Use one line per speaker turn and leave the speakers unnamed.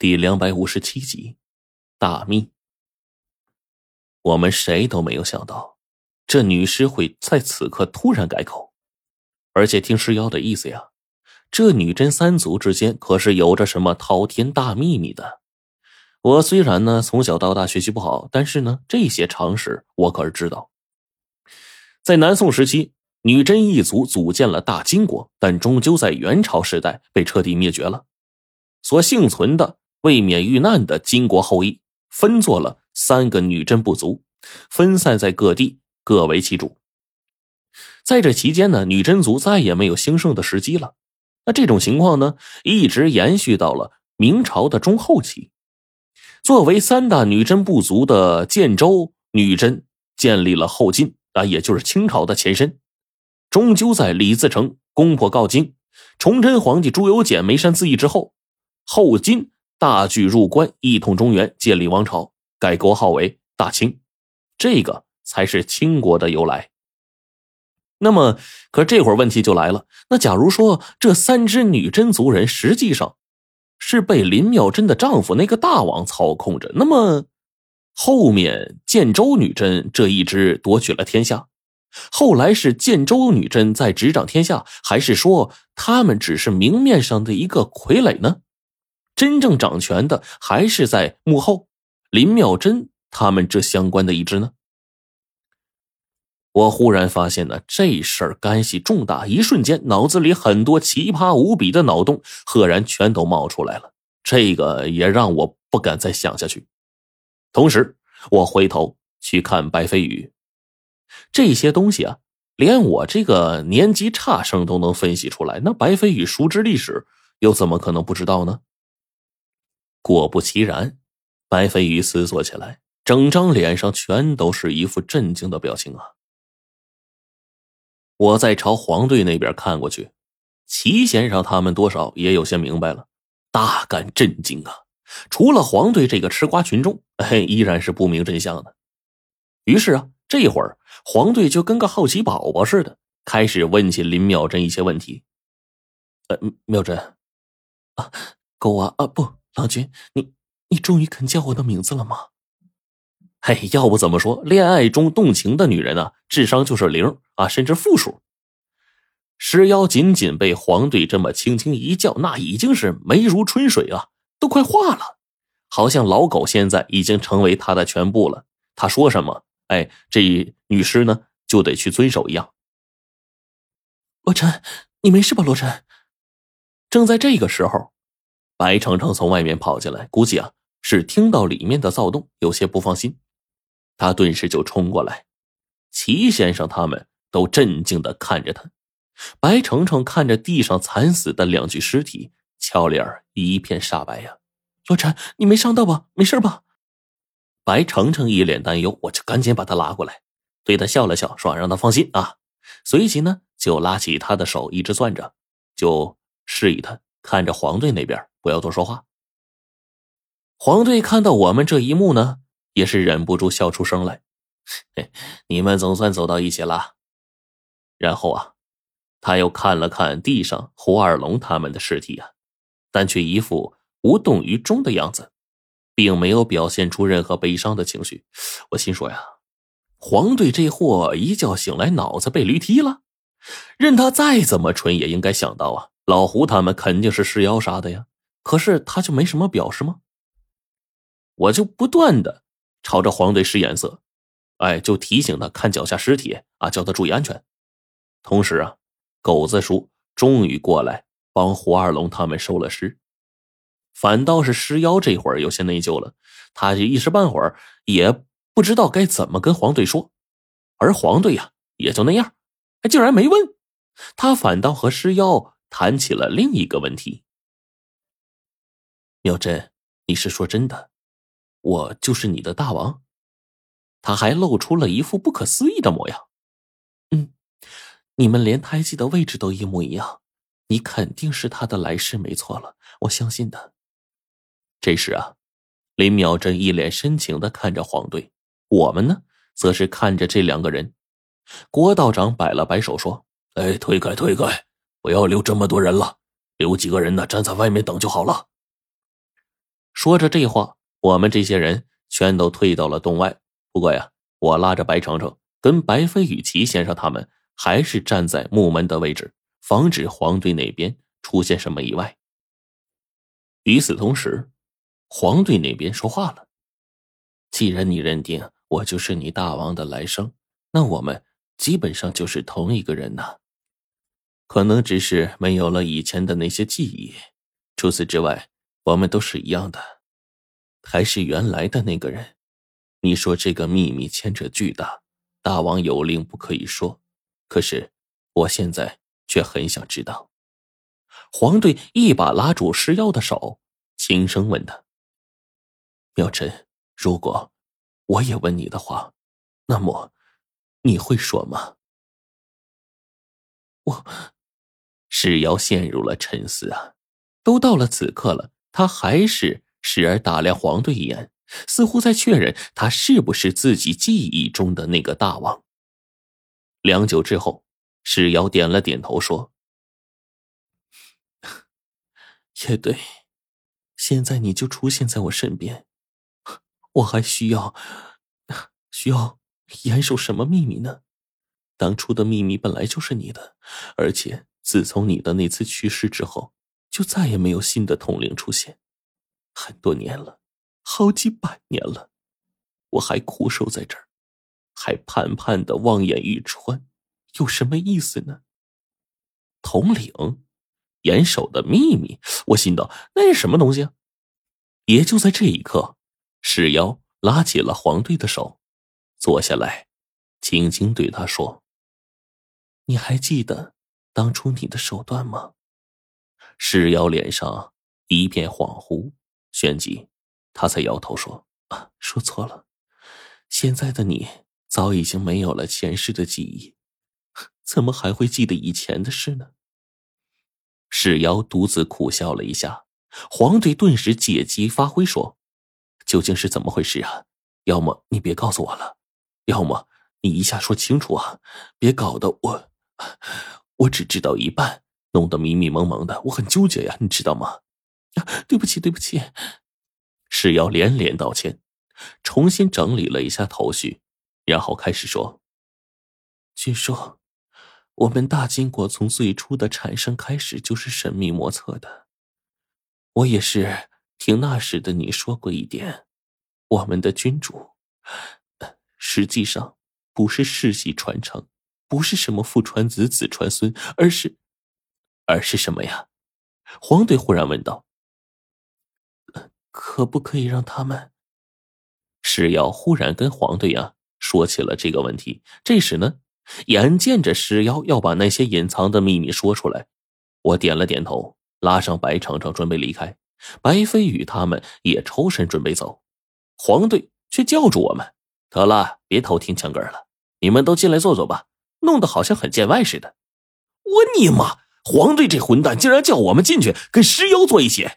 第两百五十七集，大秘。我们谁都没有想到，这女尸会在此刻突然改口，而且听尸妖的意思呀，这女真三族之间可是有着什么滔天大秘密的。我虽然呢从小到大学习不好，但是呢这些常识我可是知道。在南宋时期，女真一族组建了大金国，但终究在元朝时代被彻底灭绝了，所幸存的。为免遇难的金国后裔分作了三个女真部族，分散在各地，各为其主。在这期间呢，女真族再也没有兴盛的时机了。那这种情况呢，一直延续到了明朝的中后期。作为三大女真部族的建州女真建立了后金啊，也就是清朝的前身。终究在李自成攻破镐京，崇祯皇帝朱由检眉山自缢之后，后金。大举入关，一统中原，建立王朝，改国号为大清，这个才是清国的由来。那么，可这会儿问题就来了：那假如说这三支女真族人实际上是被林妙真的丈夫那个大王操控着，那么后面建州女真这一支夺取了天下，后来是建州女真在执掌天下，还是说他们只是明面上的一个傀儡呢？真正掌权的还是在幕后，林妙真他们这相关的一支呢？我忽然发现呢，这事儿干系重大，一瞬间脑子里很多奇葩无比的脑洞赫然全都冒出来了。这个也让我不敢再想下去。同时，我回头去看白飞宇，这些东西啊，连我这个年级差生都能分析出来，那白飞宇熟知历史，又怎么可能不知道呢？果不其然，白飞鱼思索起来，整张脸上全都是一副震惊的表情啊！我再朝黄队那边看过去，齐先生他们多少也有些明白了，大感震惊啊！除了黄队这个吃瓜群众，嘿，依然是不明真相的。于是啊，这会儿黄队就跟个好奇宝宝似的，开始问起林妙珍一些问题。呃，妙珍，啊，狗啊啊不。郎君，你你终于肯叫我的名字了吗？嘿，要不怎么说恋爱中动情的女人啊，智商就是零啊，甚至负数。石妖仅仅被黄队这么轻轻一叫，那已经是眉如春水啊，都快化了，好像老狗现在已经成为他的全部了。他说什么，哎，这女尸呢就得去遵守一样。罗晨，你没事吧？罗晨，正在这个时候。白程程从外面跑进来，估计啊是听到里面的躁动，有些不放心。他顿时就冲过来，齐先生他们都震惊的看着他。白程程看着地上惨死的两具尸体，俏脸一片煞白呀。罗晨，你没伤到吧？没事吧？白程程一脸担忧，我就赶紧把他拉过来，对他笑了笑，说让他放心啊。随即呢，就拉起他的手，一直攥着，就示意他看着黄队那边。不要多说话。黄队看到我们这一幕呢，也是忍不住笑出声来。你们总算走到一起了。然后啊，他又看了看地上胡二龙他们的尸体啊，但却一副无动于衷的样子，并没有表现出任何悲伤的情绪。我心说呀，黄队这货一觉醒来脑子被驴踢了。任他再怎么蠢，也应该想到啊，老胡他们肯定是尸妖杀的呀。可是他就没什么表示吗？我就不断的朝着黄队使眼色，哎，就提醒他看脚下尸体啊，叫他注意安全。同时啊，狗子叔终于过来帮胡二龙他们收了尸，反倒是尸妖这会儿有些内疚了，他就一时半会儿也不知道该怎么跟黄队说，而黄队呀也就那样，还竟然没问，他反倒和尸妖谈起了另一个问题。妙珍，你是说真的？我就是你的大王？他还露出了一副不可思议的模样。嗯，你们连胎记的位置都一模一样，你肯定是他的来世没错了，我相信的。这时啊，林妙珍一脸深情的看着黄队，我们呢，则是看着这两个人。郭道长摆了摆手说：“哎，推开，推开，不要留这么多人了，留几个人呢，站在外面等就好了。”说着这话，我们这些人全都退到了洞外。不过呀，我拉着白程程跟白飞宇、齐先生他们还是站在木门的位置，防止黄队那边出现什么意外。与此同时，黄队那边说话了：“既然你认定我就是你大王的来生，那我们基本上就是同一个人呐。可能只是没有了以前的那些记忆，除此之外，我们都是一样的，还是原来的那个人。你说这个秘密牵扯巨大，大王有令不可以说，可是我现在却很想知道。”黄队一把拉住石妖的手，轻声问他：“妙晨，如果我也问你的话，那么你会说吗？”我，石妖陷入了沉思啊。都到了此刻了，他还是时而打量黄队一眼，似乎在确认他是不是自己记忆中的那个大王。良久之后，石瑶点了点头，说。也对，现在你就出现在我身边，我还需要需要严守什么秘密呢？当初的秘密本来就是你的，而且自从你的那次去世之后，就再也没有新的统领出现，很多年了，好几百年了，我还苦守在这儿，还盼盼的望眼欲穿，有什么意思呢？统领。严守的秘密，我心道那是什么东西啊？也就在这一刻，石妖拉起了黄队的手，坐下来，轻轻对他说：“你还记得当初你的手段吗？”石妖脸上一片恍惚，旋即他才摇头说：“啊，说错了，现在的你早已经没有了前世的记忆，怎么还会记得以前的事呢？”世瑶独自苦笑了一下，黄队顿时借机发挥说：“究竟是怎么回事啊？要么你别告诉我了，要么你一下说清楚啊！别搞得我，我只知道一半，弄得迷迷蒙蒙的，我很纠结呀，你知道吗？”对不起，对不起。世瑶连连道歉，重新整理了一下头绪，然后开始说：“据说。”我们大金国从最初的产生开始就是神秘莫测的。我也是听那时的你说过一点，我们的君主，实际上不是世袭传承，不是什么父传子子传孙，而是，而是什么呀？黄队忽然问道。可不可以让他们？石瑶忽然跟黄队呀说起了这个问题。这时呢？眼见着石妖要把那些隐藏的秘密说出来，我点了点头，拉上白程程准备离开。白飞宇他们也抽身准备走，黄队却叫住我们：“得了，别偷听墙根了，你们都进来坐坐吧，弄得好像很见外似的。”我你妈！黄队这混蛋竟然叫我们进去跟尸妖坐一起！